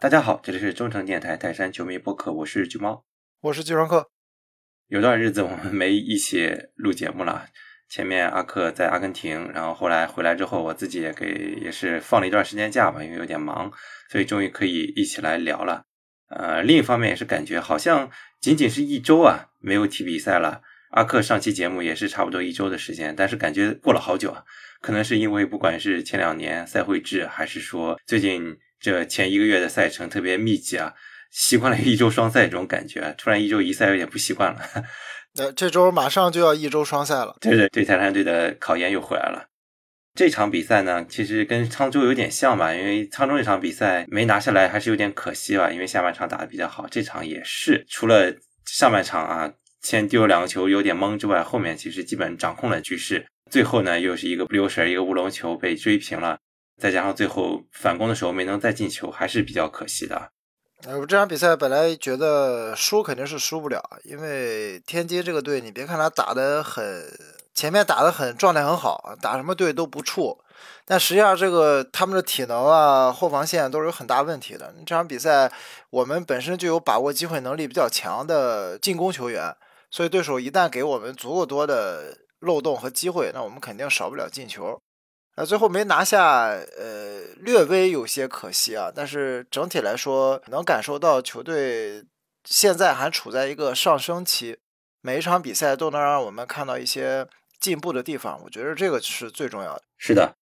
大家好，这里是中诚电台泰山球迷播客，我是橘猫，我是季双克。有段日子我们没一起录节目了，前面阿克在阿根廷，然后后来回来之后，我自己也给也是放了一段时间假吧，因为有点忙，所以终于可以一起来聊了。呃，另一方面也是感觉好像仅仅是一周啊，没有踢比赛了。阿克上期节目也是差不多一周的时间，但是感觉过了好久啊，可能是因为不管是前两年赛会制，还是说最近这前一个月的赛程特别密集啊。习惯了一周双赛这种感觉，突然一周一赛有点不习惯了。那这周马上就要一周双赛了，对对，对泰山队的考验又回来了。这场比赛呢，其实跟沧州有点像吧，因为沧州那场比赛没拿下来还是有点可惜吧，因为下半场打的比较好。这场也是，除了上半场啊先丢了两个球有点懵之外，后面其实基本掌控了局势。最后呢，又是一个不留神，一个乌龙球被追平了，再加上最后反攻的时候没能再进球，还是比较可惜的。呃，我这场比赛本来觉得输肯定是输不了，因为天津这个队，你别看他打的很，前面打的很，状态很好，打什么队都不怵，但实际上这个他们的体能啊，后防线都是有很大问题的。这场比赛我们本身就有把握机会能力比较强的进攻球员，所以对手一旦给我们足够多的漏洞和机会，那我们肯定少不了进球。那最后没拿下，呃，略微有些可惜啊。但是整体来说，能感受到球队现在还处在一个上升期，每一场比赛都能让我们看到一些进步的地方。我觉得这个是最重要的。是的，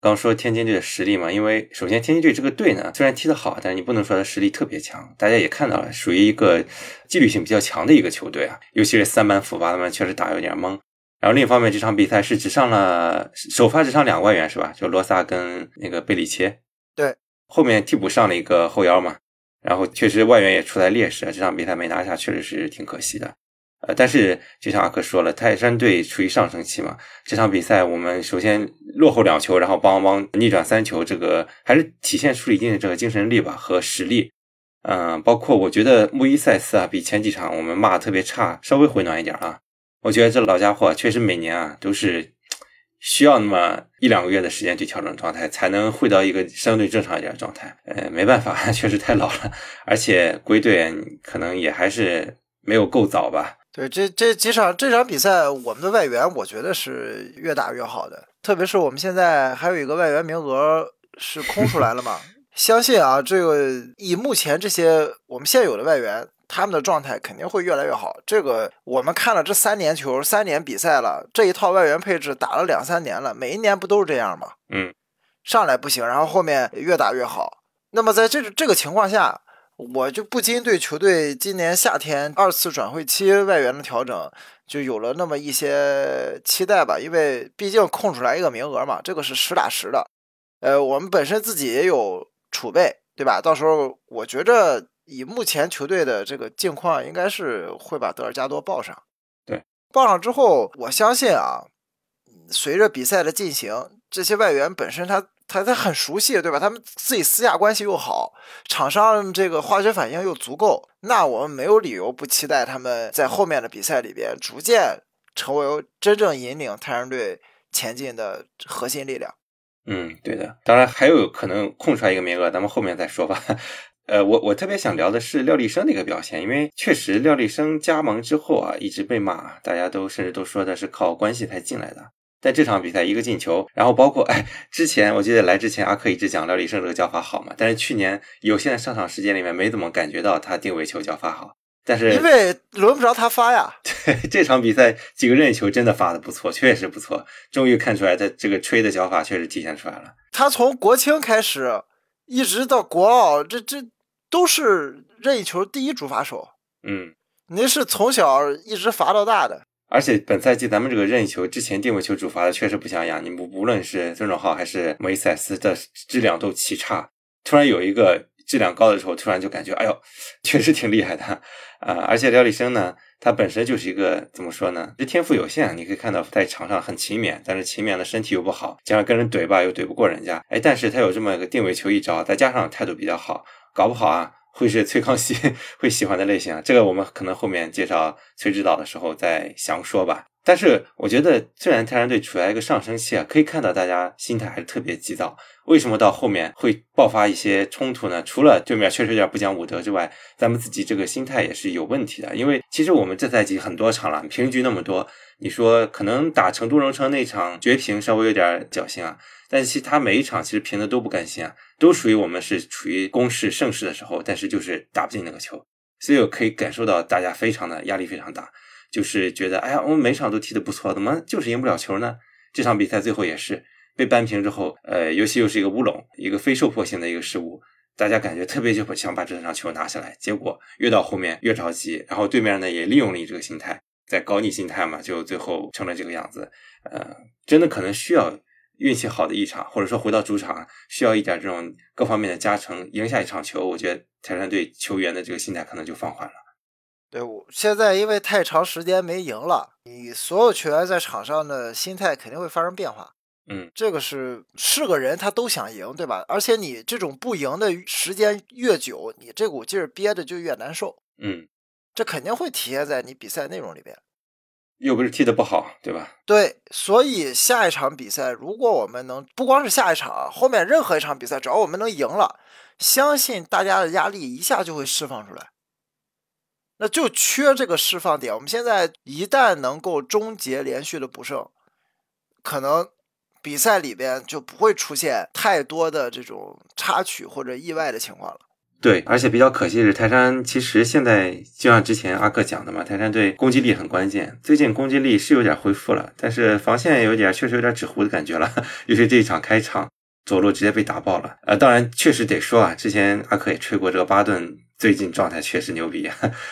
刚说天津队的实力嘛，因为首先天津队这个队呢，虽然踢得好，但是你不能说他实力特别强。大家也看到了，属于一个纪律性比较强的一个球队啊，尤其是三板斧吧，他们确实打有点懵。然后另一方面，这场比赛是只上了首发只上两个外援是吧？就罗萨跟那个贝里切。对，后面替补上了一个后腰嘛。然后确实外援也处在劣势，这场比赛没拿下，确实是挺可惜的。呃，但是就像阿克说了，泰山队处于上升期嘛。这场比赛我们首先落后两球，然后帮帮逆转三球，这个还是体现出了一定的这个精神力吧和实力。嗯，包括我觉得穆伊塞斯啊，比前几场我们骂的特别差，稍微回暖一点啊。我觉得这老家伙确实每年啊都是需要那么一两个月的时间去调整状态，才能回到一个相对正常一点的状态。呃，没办法，确实太老了，而且归队可能也还是没有够早吧。对，这这几场这场比赛，我们的外援我觉得是越打越好的，特别是我们现在还有一个外援名额是空出来了嘛。相信啊，这个以目前这些我们现有的外援。他们的状态肯定会越来越好。这个我们看了这三年球，三年比赛了，这一套外援配置打了两三年了，每一年不都是这样吗？嗯，上来不行，然后后面越打越好。那么在这这个情况下，我就不禁对球队今年夏天二次转会期外援的调整就有了那么一些期待吧。因为毕竟空出来一个名额嘛，这个是实打实的。呃，我们本身自己也有储备，对吧？到时候我觉着。以目前球队的这个境况，应该是会把德尔加多报上。对，报上之后，我相信啊，随着比赛的进行，这些外援本身他他他很熟悉，对吧？他们自己私下关系又好，场上这个化学反应又足够，那我们没有理由不期待他们在后面的比赛里边逐渐成为真正引领太阳队前进的核心力量。嗯，对的。当然还有可能空出来一个名额，咱们后面再说吧。呃，我我特别想聊的是廖立生的一个表现，因为确实廖立生加盟之后啊，一直被骂，大家都甚至都说的是靠关系才进来的。但这场比赛一个进球，然后包括哎，之前我记得来之前阿克一直讲廖立生这个叫法好嘛，但是去年有限的上场时间里面没怎么感觉到他定位球叫法好，但是因为轮不着他发呀。对，这场比赛几个任意球真的发的不错，确实不错，终于看出来他这个吹的脚法确实体现出来了。他从国青开始一直到国奥，这这。都是任意球第一主罚手，嗯，您是从小一直罚到大的，而且本赛季咱们这个任意球之前定位球主罚的确实不像样，你不无论是孙准浩还是梅赛斯的质量都奇差，突然有一个质量高的时候，突然就感觉哎呦，确实挺厉害的啊！而且廖立生呢，他本身就是一个怎么说呢，这天赋有限，你可以看到在场上很勤勉，但是勤勉的身体又不好，加上跟人怼吧又怼不过人家，哎，但是他有这么一个定位球一招，再加上态度比较好。搞不好啊，会是崔康熙 会喜欢的类型。这个我们可能后面介绍崔指导的时候再详说吧。但是我觉得，虽然泰山队处在一个上升期啊，可以看到大家心态还是特别急躁。为什么到后面会爆发一些冲突呢？除了对面确实有点不讲武德之外，咱们自己这个心态也是有问题的。因为其实我们这赛季很多场了，平局那么多，你说可能打成都荣城那场绝平稍微有点侥幸啊，但是其他每一场其实平的都不甘心啊，都属于我们是处于攻势盛世的时候，但是就是打不进那个球，所以我可以感受到大家非常的压力非常大。就是觉得，哎呀，我们每场都踢得不错，怎么就是赢不了球呢？这场比赛最后也是被扳平之后，呃，尤其又是一个乌龙，一个非受迫性的一个失误，大家感觉特别就想把这场球拿下来，结果越到后面越着急，然后对面呢也利用了你这个心态，在搞你心态嘛，就最后成了这个样子。呃，真的可能需要运气好的一场，或者说回到主场需要一点这种各方面的加成，赢下一场球，我觉得泰山队球员的这个心态可能就放缓了。对，我现在因为太长时间没赢了，你所有球员在场上的心态肯定会发生变化。嗯，这个是是个人他都想赢，对吧？而且你这种不赢的时间越久，你这股劲儿憋着就越难受。嗯，这肯定会体现在你比赛内容里边。又不是踢得不好，对吧？对，所以下一场比赛，如果我们能不光是下一场，后面任何一场比赛，只要我们能赢了，相信大家的压力一下就会释放出来。那就缺这个释放点。我们现在一旦能够终结连续的不胜，可能比赛里边就不会出现太多的这种插曲或者意外的情况了。对，而且比较可惜的是，泰山其实现在就像之前阿克讲的嘛，泰山队攻击力很关键。最近攻击力是有点恢复了，但是防线有点确实有点纸糊的感觉了。尤其这一场开场，左路直接被打爆了。呃，当然确实得说啊，之前阿克也吹过这个巴顿。最近状态确实牛逼，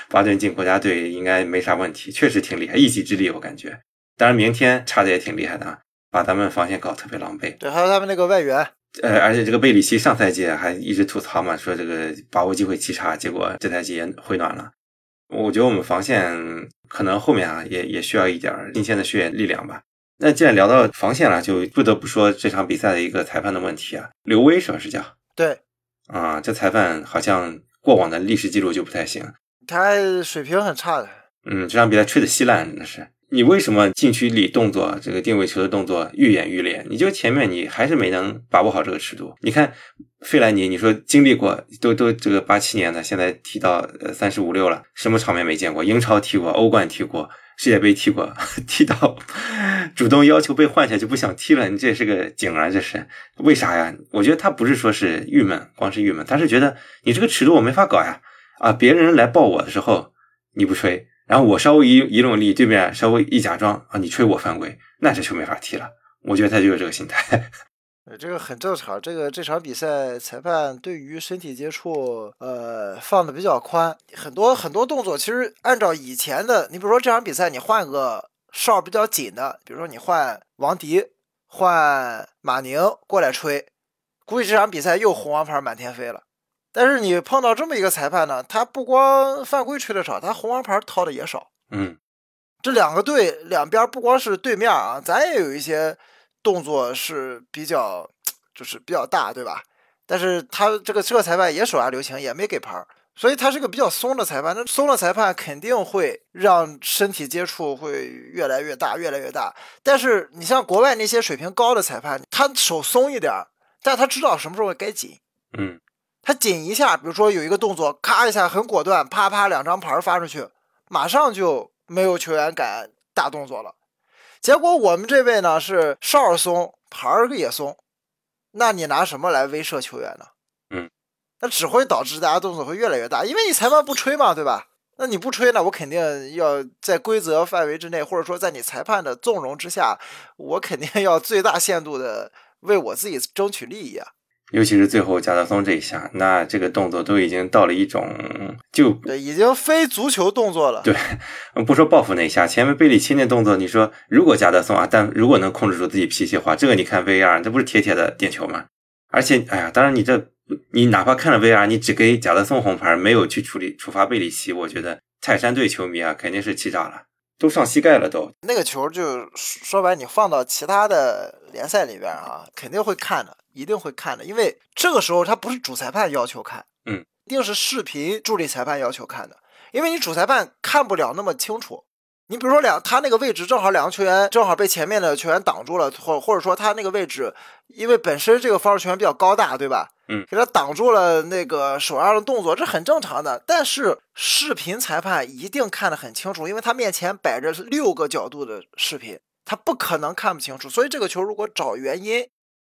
巴顿进国家队应该没啥问题，确实挺厉害，一己之力我感觉。当然明天差的也挺厉害的啊，把咱们防线搞特别狼狈。对，还有他们那个外援，呃，而且这个贝里奇上赛季还一直吐槽嘛，说这个把握机会极差，结果这赛季也回暖了。我觉得我们防线可能后面啊也也需要一点新鲜的血液力量吧。那既然聊到防线了，就不得不说这场比赛的一个裁判的问题啊，刘威是吧？是叫？对，啊，这裁判好像。过往的历史记录就不太行，他水平很差的。嗯，这场比赛吹的稀烂，真的是。你为什么禁区里动作这个定位球的动作愈演愈烈？你就前面你还是没能把握好这个尺度。你看费兰尼，你说经历过都都这个八七年的，现在踢到呃三十五六了，什么场面没见过？英超踢过，欧冠踢过。世界杯踢过，踢到主动要求被换下就不想踢了，你这是个景啊！这是为啥呀？我觉得他不是说是郁闷，光是郁闷，他是觉得你这个尺度我没法搞呀！啊，别人来抱我的时候你不吹，然后我稍微一一用力，对面稍微一假装啊，你吹我犯规，那这球没法踢了。我觉得他就是这个心态。呃，这个很正常。这个这场比赛裁判对于身体接触，呃，放的比较宽，很多很多动作，其实按照以前的，你比如说这场比赛，你换个哨比较紧的，比如说你换王迪、换马宁过来吹，估计这场比赛又红黄牌满天飞了。但是你碰到这么一个裁判呢，他不光犯规吹的少，他红黄牌掏的也少。嗯，这两个队两边不光是对面啊，咱也有一些。动作是比较，就是比较大，对吧？但是他这个这个裁判也手下留情，也没给牌儿所以他是个比较松的裁判。那松的裁判肯定会让身体接触会越来越大，越来越大。但是你像国外那些水平高的裁判，他手松一点但他知道什么时候该紧。嗯，他紧一下，比如说有一个动作，咔一下很果断，啪啪两张牌发出去，马上就没有球员敢大动作了。结果我们这位呢是哨松，牌儿也松，那你拿什么来威慑球员呢？嗯，那只会导致大家动作会越来越大，因为你裁判不吹嘛，对吧？那你不吹呢，我肯定要在规则范围之内，或者说在你裁判的纵容之下，我肯定要最大限度的为我自己争取利益啊。尤其是最后贾德松这一下，那这个动作都已经到了一种就对，已经非足球动作了。对，不说报复那一下，前面贝里奇那动作，你说如果贾德松啊，但如果能控制住自己脾气的话，这个你看 VR，这不是铁铁的点球吗？而且，哎呀，当然你这你哪怕看了 VR，你只给贾德松红牌，没有去处理处罚贝里奇，我觉得泰山队球迷啊肯定是气炸了，都上膝盖了都。那个球就说白，你放到其他的联赛里边啊，肯定会看的。一定会看的，因为这个时候他不是主裁判要求看，嗯，一定是视频助理裁判要求看的，因为你主裁判看不了那么清楚，你比如说两，他那个位置正好两个球员正好被前面的球员挡住了，或或者说他那个位置，因为本身这个防守球员比较高大，对吧？嗯，给他挡住了那个手上的动作，这很正常的。但是视频裁判一定看得很清楚，因为他面前摆着六个角度的视频，他不可能看不清楚。所以这个球如果找原因，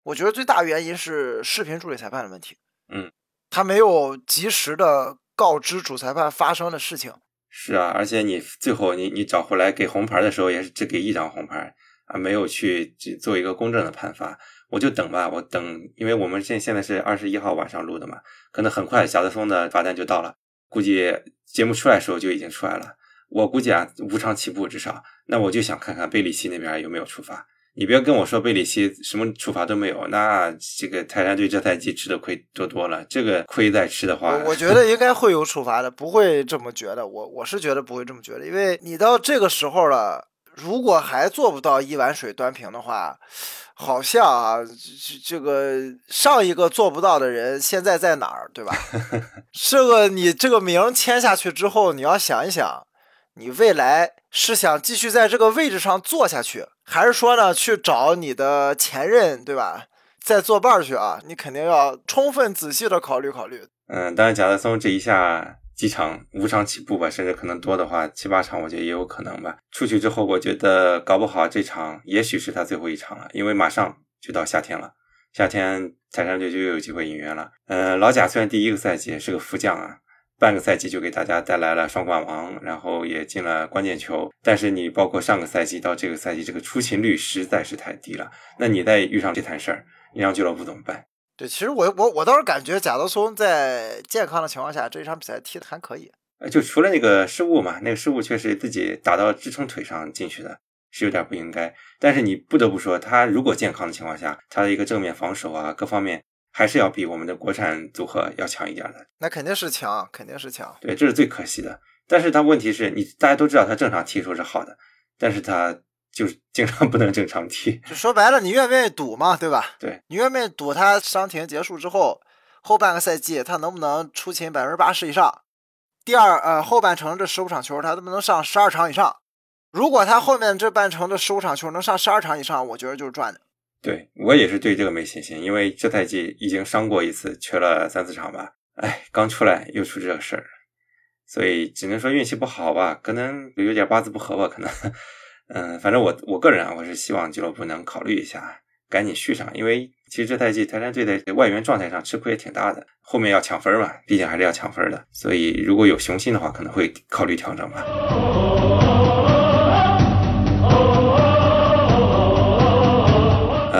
我觉得最大原因是视频助理裁判的问题。嗯，他没有及时的告知主裁判发生的事情。是啊，而且你最后你你找回来给红牌的时候，也是只给一张红牌啊，没有去做一个公正的判罚。我就等吧，我等，因为我们现现在是二十一号晚上录的嘛，可能很快小德松的罚单就到了，估计节目出来的时候就已经出来了。我估计啊，无偿起步至少，那我就想看看贝里奇那边有没有处罚。你别跟我说贝里西什么处罚都没有，那这个泰山队这赛季吃的亏多多了。这个亏再吃的话，我觉得应该会有处罚的，不会这么觉得。我我是觉得不会这么觉得，因为你到这个时候了，如果还做不到一碗水端平的话，好像啊，这这个上一个做不到的人现在在哪儿，对吧？这个你这个名签下去之后，你要想一想，你未来是想继续在这个位置上坐下去。还是说呢，去找你的前任，对吧？再作伴去啊！你肯定要充分仔细的考虑考虑。嗯，当然，贾德松这一下几场五场起步吧，甚至可能多的话七八场，我觉得也有可能吧。出去之后，我觉得搞不好这场也许是他最后一场了，因为马上就到夏天了，夏天泰山队就又有机会引援了。嗯，老贾虽然第一个赛季是个副将啊。半个赛季就给大家带来了双冠王，然后也进了关键球。但是你包括上个赛季到这个赛季，这个出勤率实在是太低了。那你再遇上这摊事儿，你让俱乐部怎么办？对，其实我我我倒是感觉贾德松在健康的情况下，这一场比赛踢的还可以。呃，就除了那个失误嘛，那个失误确实自己打到支撑腿上进去的，是有点不应该。但是你不得不说，他如果健康的情况下，他的一个正面防守啊，各方面。还是要比我们的国产组合要强一点的，那肯定是强，肯定是强。对，这是最可惜的。但是他问题是你大家都知道他正常踢球是好的，但是他就是经常不能正常踢。就说白了，你愿不愿意赌嘛，对吧？对，你愿不愿意赌他伤停结束之后后半个赛季他能不能出勤百分之八十以上？第二，呃，后半程这十五场球他能不能上十二场以上？如果他后面这半程的十五场球能上十二场以上，我觉得就是赚的。对我也是对这个没信心，因为这赛季已经伤过一次，缺了三四场吧。哎，刚出来又出这个事儿，所以只能说运气不好吧，可能有点八字不合吧，可能。嗯，反正我我个人啊，我是希望俱乐部能考虑一下，赶紧续上，因为其实这赛季泰山队在外援状态上吃亏也挺大的，后面要抢分嘛，毕竟还是要抢分的，所以如果有雄心的话，可能会考虑调整吧。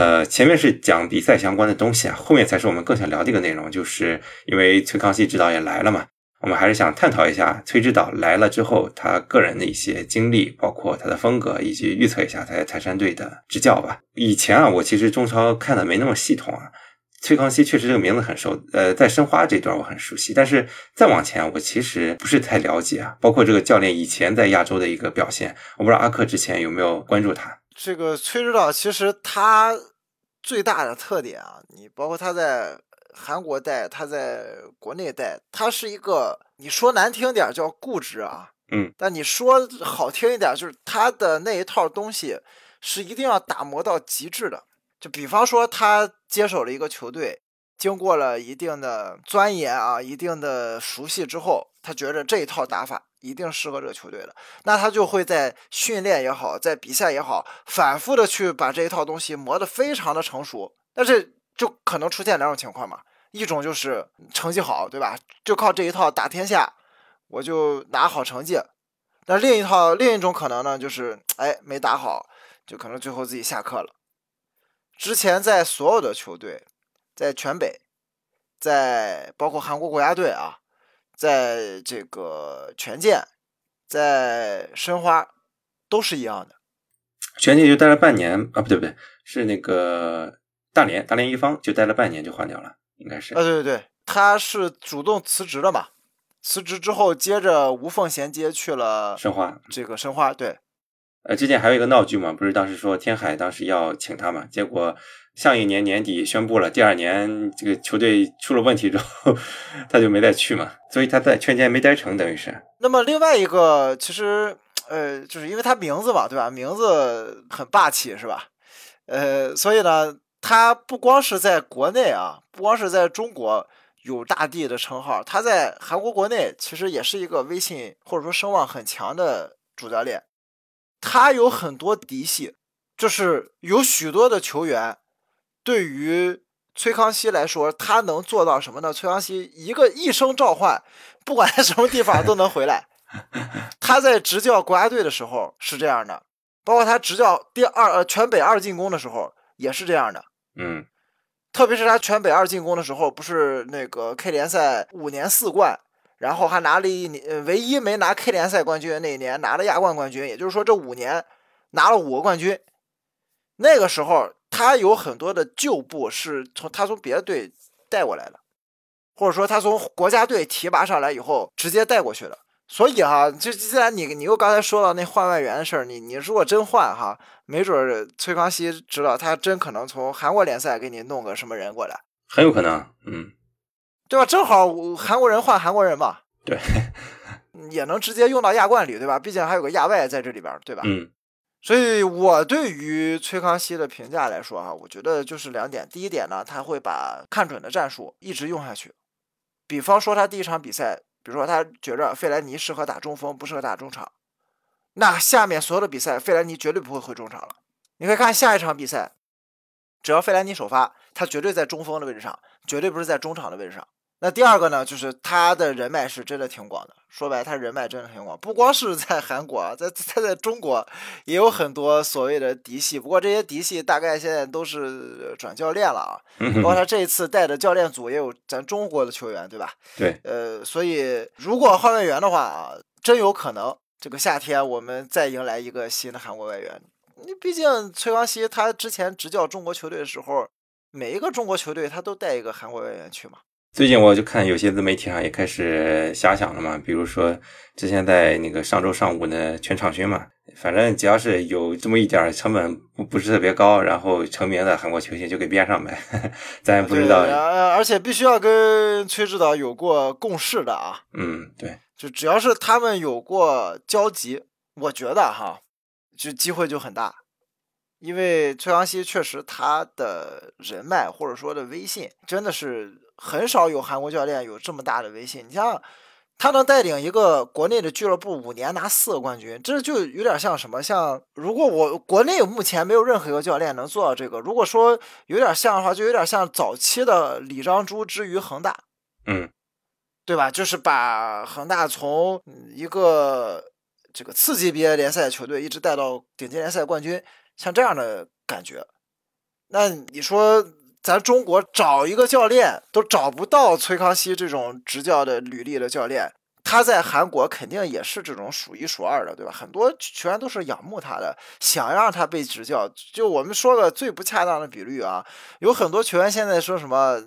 呃，前面是讲比赛相关的东西啊，后面才是我们更想聊的一个内容，就是因为崔康熙指导也来了嘛，我们还是想探讨一下崔指导来了之后他个人的一些经历，包括他的风格，以及预测一下他在泰山队的执教吧。以前啊，我其实中超看的没那么系统啊，崔康熙确实这个名字很熟，呃，在申花这段我很熟悉，但是再往前我其实不是太了解啊，包括这个教练以前在亚洲的一个表现，我不知道阿克之前有没有关注他。这个崔指导其实他最大的特点啊，你包括他在韩国带，他在国内带，他是一个你说难听点叫固执啊，嗯，但你说好听一点，就是他的那一套东西是一定要打磨到极致的。就比方说他接手了一个球队，经过了一定的钻研啊，一定的熟悉之后，他觉得这一套打法。一定适合这个球队的，那他就会在训练也好，在比赛也好，反复的去把这一套东西磨得非常的成熟。但是就可能出现两种情况嘛，一种就是成绩好，对吧？就靠这一套打天下，我就拿好成绩。那另一套另一种可能呢，就是哎没打好，就可能最后自己下课了。之前在所有的球队，在全北，在包括韩国国家队啊。在这个权健，在申花都是一样的。权健就待了半年啊，不对不对，是那个大连大连一方就待了半年就换掉了，应该是。啊对对对，他是主动辞职了嘛？辞职之后接着无缝衔接去了申花。这个申花对。呃，之前还有一个闹剧嘛，不是当时说天海当时要请他嘛，结果。上一年年底宣布了，第二年这个球队出了问题之后，他就没再去嘛，所以他在权健没待成，等于是。那么另外一个，其实呃，就是因为他名字嘛，对吧？名字很霸气，是吧？呃，所以呢，他不光是在国内啊，不光是在中国有大帝的称号，他在韩国国内其实也是一个威信或者说声望很强的主教练。他有很多嫡系，就是有许多的球员对于。崔康熙来说，他能做到什么呢？崔康熙一个一声召唤，不管在什么地方都能回来。他在执教国家队的时候是这样的，包括他执教第二呃全北二进攻的时候也是这样的。嗯，特别是他全北二进攻的时候，不是那个 K 联赛五年四冠，然后还拿了一年唯一没拿 K 联赛冠军那一年拿了亚冠冠军，也就是说这五年拿了五个冠军。那个时候。他有很多的旧部是从他从别的队带过来的，或者说他从国家队提拔上来以后直接带过去的。所以哈，就既然你你又刚才说到那换外援的事儿，你你如果真换哈，没准崔康熙知道他真可能从韩国联赛给你弄个什么人过来，很有可能，嗯，对吧？正好韩国人换韩国人嘛，对，也能直接用到亚冠里，对吧？毕竟还有个亚外在这里边，对吧？嗯。所以，我对于崔康熙的评价来说，哈，我觉得就是两点。第一点呢，他会把看准的战术一直用下去。比方说，他第一场比赛，比如说他觉着费莱尼适合打中锋，不适合打中场，那下面所有的比赛，费莱尼绝对不会回中场了。你可以看下一场比赛，只要费莱尼首发，他绝对在中锋的位置上，绝对不是在中场的位置上。那第二个呢，就是他的人脉是真的挺广的。说白，他人脉真的挺广，不光是在韩国，在他在中国也有很多所谓的嫡系。不过这些嫡系大概现在都是转教练了啊。包括他这一次带的教练组也有咱中国的球员，对吧？对。呃，所以如果换外援的话啊，真有可能这个夏天我们再迎来一个新的韩国外援。你毕竟崔康熙他之前执教中国球队的时候，每一个中国球队他都带一个韩国外援去嘛。最近我就看有些自媒体上也开始瞎想了嘛，比如说之前在那个上周上午的全场勋嘛，反正只要是有这么一点成本不不是特别高，然后成名的韩国球星就给编上呗，咱也不知道。而且必须要跟崔指导有过共事的啊。嗯，对，就只要是他们有过交集，我觉得哈，就机会就很大。因为崔康熙确实他的人脉或者说的威信，真的是很少有韩国教练有这么大的威信。你像他能带领一个国内的俱乐部五年拿四个冠军，这就有点像什么？像如果我国内目前没有任何一个教练能做到这个，如果说有点像的话，就有点像早期的李章洙之于恒大，嗯，对吧？就是把恒大从一个这个次级别联赛球队一直带到顶级联赛冠军。像这样的感觉，那你说咱中国找一个教练都找不到崔康熙这种执教的履历的教练，他在韩国肯定也是这种数一数二的，对吧？很多球员都是仰慕他的，想让他被执教。就我们说个最不恰当的比率啊，有很多球员现在说什么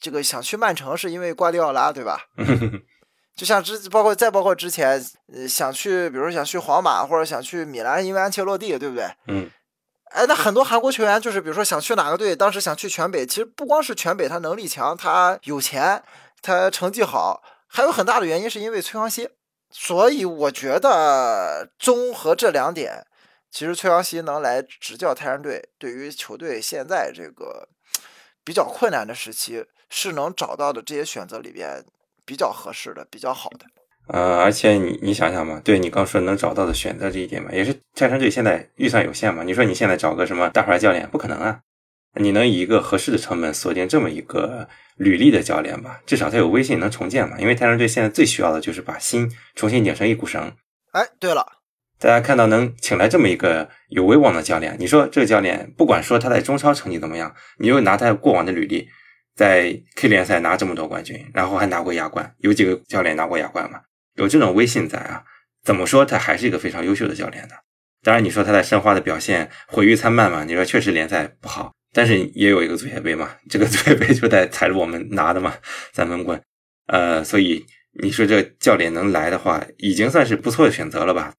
这个想去曼城是因为瓜迪奥拉，对吧？就像之包括再包括之前，呃，想去，比如说想去皇马或者想去米兰，因为安切洛蒂，对不对？嗯。哎，那很多韩国球员就是，比如说想去哪个队，当时想去全北，其实不光是全北，他能力强，他有钱，他成绩好，还有很大的原因是因为崔康熙。所以我觉得综合这两点，其实崔康熙能来执教泰山队，对于球队现在这个比较困难的时期，是能找到的这些选择里边。比较合适的，比较好的。呃，而且你你想想嘛，对你刚说能找到的选择这一点嘛，也是泰山队现在预算有限嘛。你说你现在找个什么大牌教练，不可能啊。你能以一个合适的成本锁定这么一个履历的教练吧？至少他有威信能重建嘛。因为泰山队现在最需要的就是把心重新拧成一股绳。哎，对了，大家看到能请来这么一个有威望的教练，你说这个教练不管说他在中超成绩怎么样，你又拿他过往的履历。在 K 联赛拿这么多冠军，然后还拿过亚冠，有几个教练拿过亚冠吗？有这种威信在啊，怎么说他还是一个非常优秀的教练的。当然，你说他在申花的表现毁誉参半嘛？你说确实联赛不好，但是也有一个足协杯嘛，这个足协杯就在踩着我们拿的嘛，在闷棍。呃，所以你说这教练能来的话，已经算是不错的选择了吧？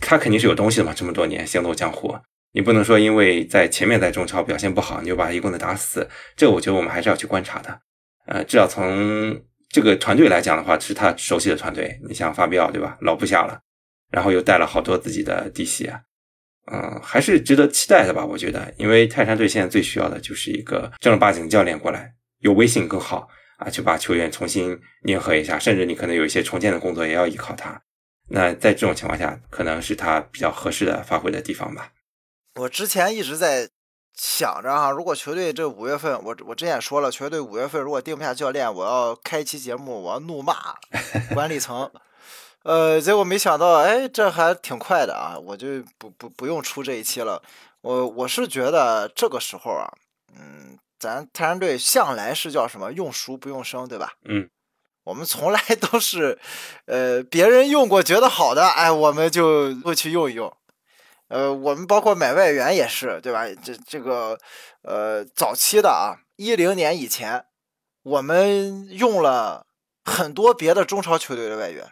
他肯定是有东西的嘛，这么多年行走江湖。你不能说因为在前面在中超表现不好，你就把一棍子打死。这我觉得我们还是要去观察的。呃，至少从这个团队来讲的话，是他熟悉的团队。你像法比奥对吧，老部下了。然后又带了好多自己的弟媳，嗯，还是值得期待的吧？我觉得，因为泰山队现在最需要的就是一个正儿八经教练过来，有威信更好啊，去把球员重新粘合一下，甚至你可能有一些重建的工作也要依靠他。那在这种情况下，可能是他比较合适的发挥的地方吧。我之前一直在想着哈，如果球队这五月份，我我之前也说了，球队五月份如果定不下教练，我要开一期节目，我要怒骂 管理层。呃，结果没想到，哎，这还挺快的啊！我就不不不用出这一期了。我我是觉得这个时候啊，嗯，咱泰山队向来是叫什么用熟不用生，对吧？嗯。我们从来都是，呃，别人用过觉得好的，哎，我们就会去用一用。呃，我们包括买外援也是，对吧？这这个，呃，早期的啊，一零年以前，我们用了很多别的中超球队的外援。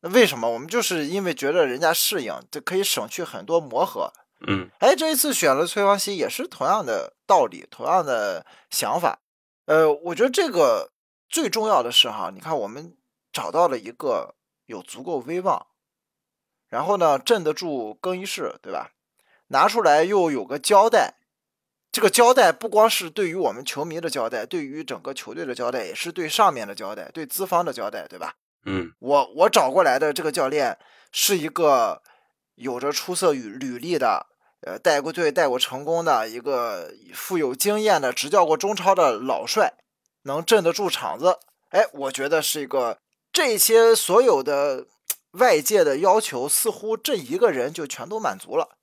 那为什么？我们就是因为觉得人家适应，这可以省去很多磨合。嗯。哎，这一次选了崔康熙，也是同样的道理，同样的想法。呃，我觉得这个。最重要的是哈，你看我们找到了一个有足够威望，然后呢镇得住更衣室，对吧？拿出来又有个交代，这个交代不光是对于我们球迷的交代，对于整个球队的交代，也是对上面的交代，对资方的交代，对吧？嗯，我我找过来的这个教练是一个有着出色履履历的，呃，带过队、带过成功的一个富有经验的、执教过中超的老帅。能镇得住场子，哎，我觉得是一个这些所有的外界的要求，似乎这一个人就全都满足了。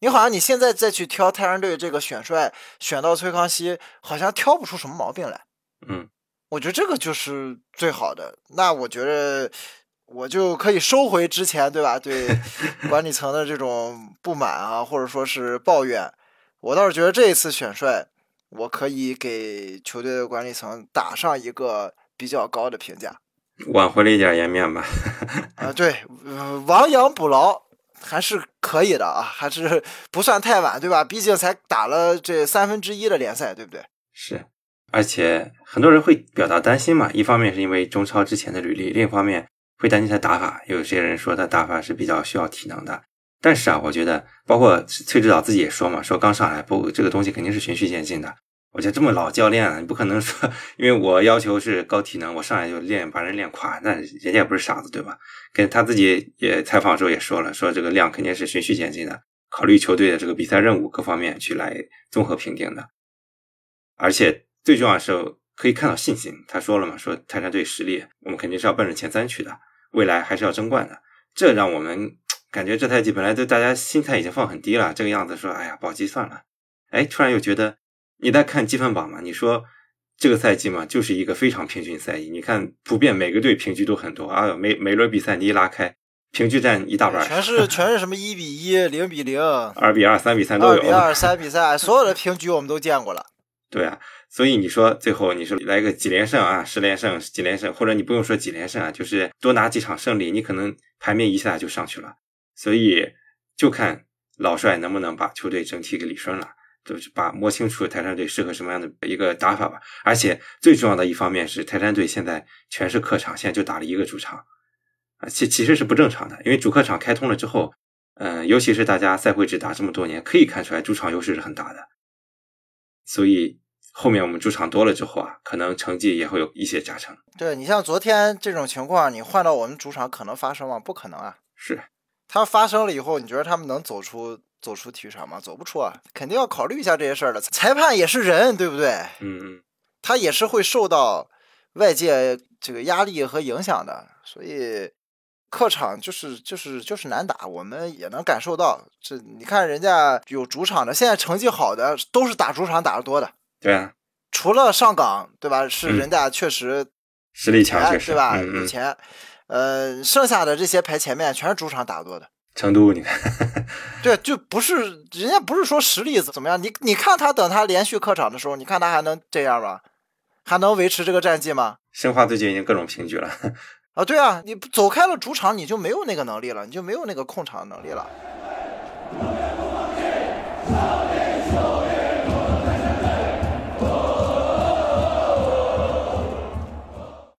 你好像你现在再去挑太阳队这个选帅，选到崔康熙，好像挑不出什么毛病来。嗯，我觉得这个就是最好的。那我觉得我就可以收回之前对吧？对 管理层的这种不满啊，或者说是抱怨。我倒是觉得这一次选帅。我可以给球队的管理层打上一个比较高的评价，挽回了一点颜面吧。啊，对，亡羊补牢还是可以的啊，还是不算太晚，对吧？毕竟才打了这三分之一的联赛，对不对？是，而且很多人会表达担心嘛，一方面是因为中超之前的履历，另一方面会担心他打法。有些人说他打法是比较需要体能的。但是啊，我觉得，包括崔指导自己也说嘛，说刚上来不，这个东西肯定是循序渐进的。我觉得这么老教练，你不可能说，因为我要求是高体能，我上来就练把人练垮，那人家也不是傻子，对吧？跟他自己也采访的时候也说了，说这个量肯定是循序渐进的，考虑球队的这个比赛任务各方面去来综合评定的。而且最重要的是可以看到信心，他说了嘛，说泰山队实力，我们肯定是要奔着前三去的，未来还是要争冠的，这让我们。感觉这赛季本来对大家心态已经放很低了，这个样子说，哎呀，保级算了。哎，突然又觉得你在看积分榜嘛？你说这个赛季嘛，就是一个非常平均赛季。你看，普遍每个队平局都很多啊，每每轮比赛你一拉开，平局占一大半，全是 全是什么一比一、零比零、二比二、三比三都有。二比二、三比三，所有的平局我们都见过了。对啊，所以你说最后你说来个几连胜啊，十连胜、几连胜，或者你不用说几连胜啊，就是多拿几场胜利，你可能排名一下就上去了。所以就看老帅能不能把球队整体给理顺了，就是把摸清楚泰山队适合什么样的一个打法吧。而且最重要的一方面是，泰山队现在全是客场，现在就打了一个主场，啊，其其实是不正常的。因为主客场开通了之后，嗯，尤其是大家赛会制打这么多年，可以看出来主场优势是很大的。所以后面我们主场多了之后啊，可能成绩也会有一些加成。对你像昨天这种情况，你换到我们主场可能发生吗？不可能啊。是。它发生了以后，你觉得他们能走出走出体育场吗？走不出啊，肯定要考虑一下这些事儿的。裁判也是人，对不对？嗯嗯，他也是会受到外界这个压力和影响的。所以客场就是就是就是难打，我们也能感受到。这你看人家有主场的，现在成绩好的都是打主场打的多的。对啊，除了上港，对吧？是人家确实实力强，对吧？有钱。呃，剩下的这些排前面全是主场打多的。成都，你看，对，就不是人家不是说实力怎么样，你你看他等他连续客场的时候，你看他还能这样吗？还能维持这个战绩吗？申花最近已经各种平局了。啊，对啊，你走开了主场，你就没有那个能力了，你就没有那个控场能力了。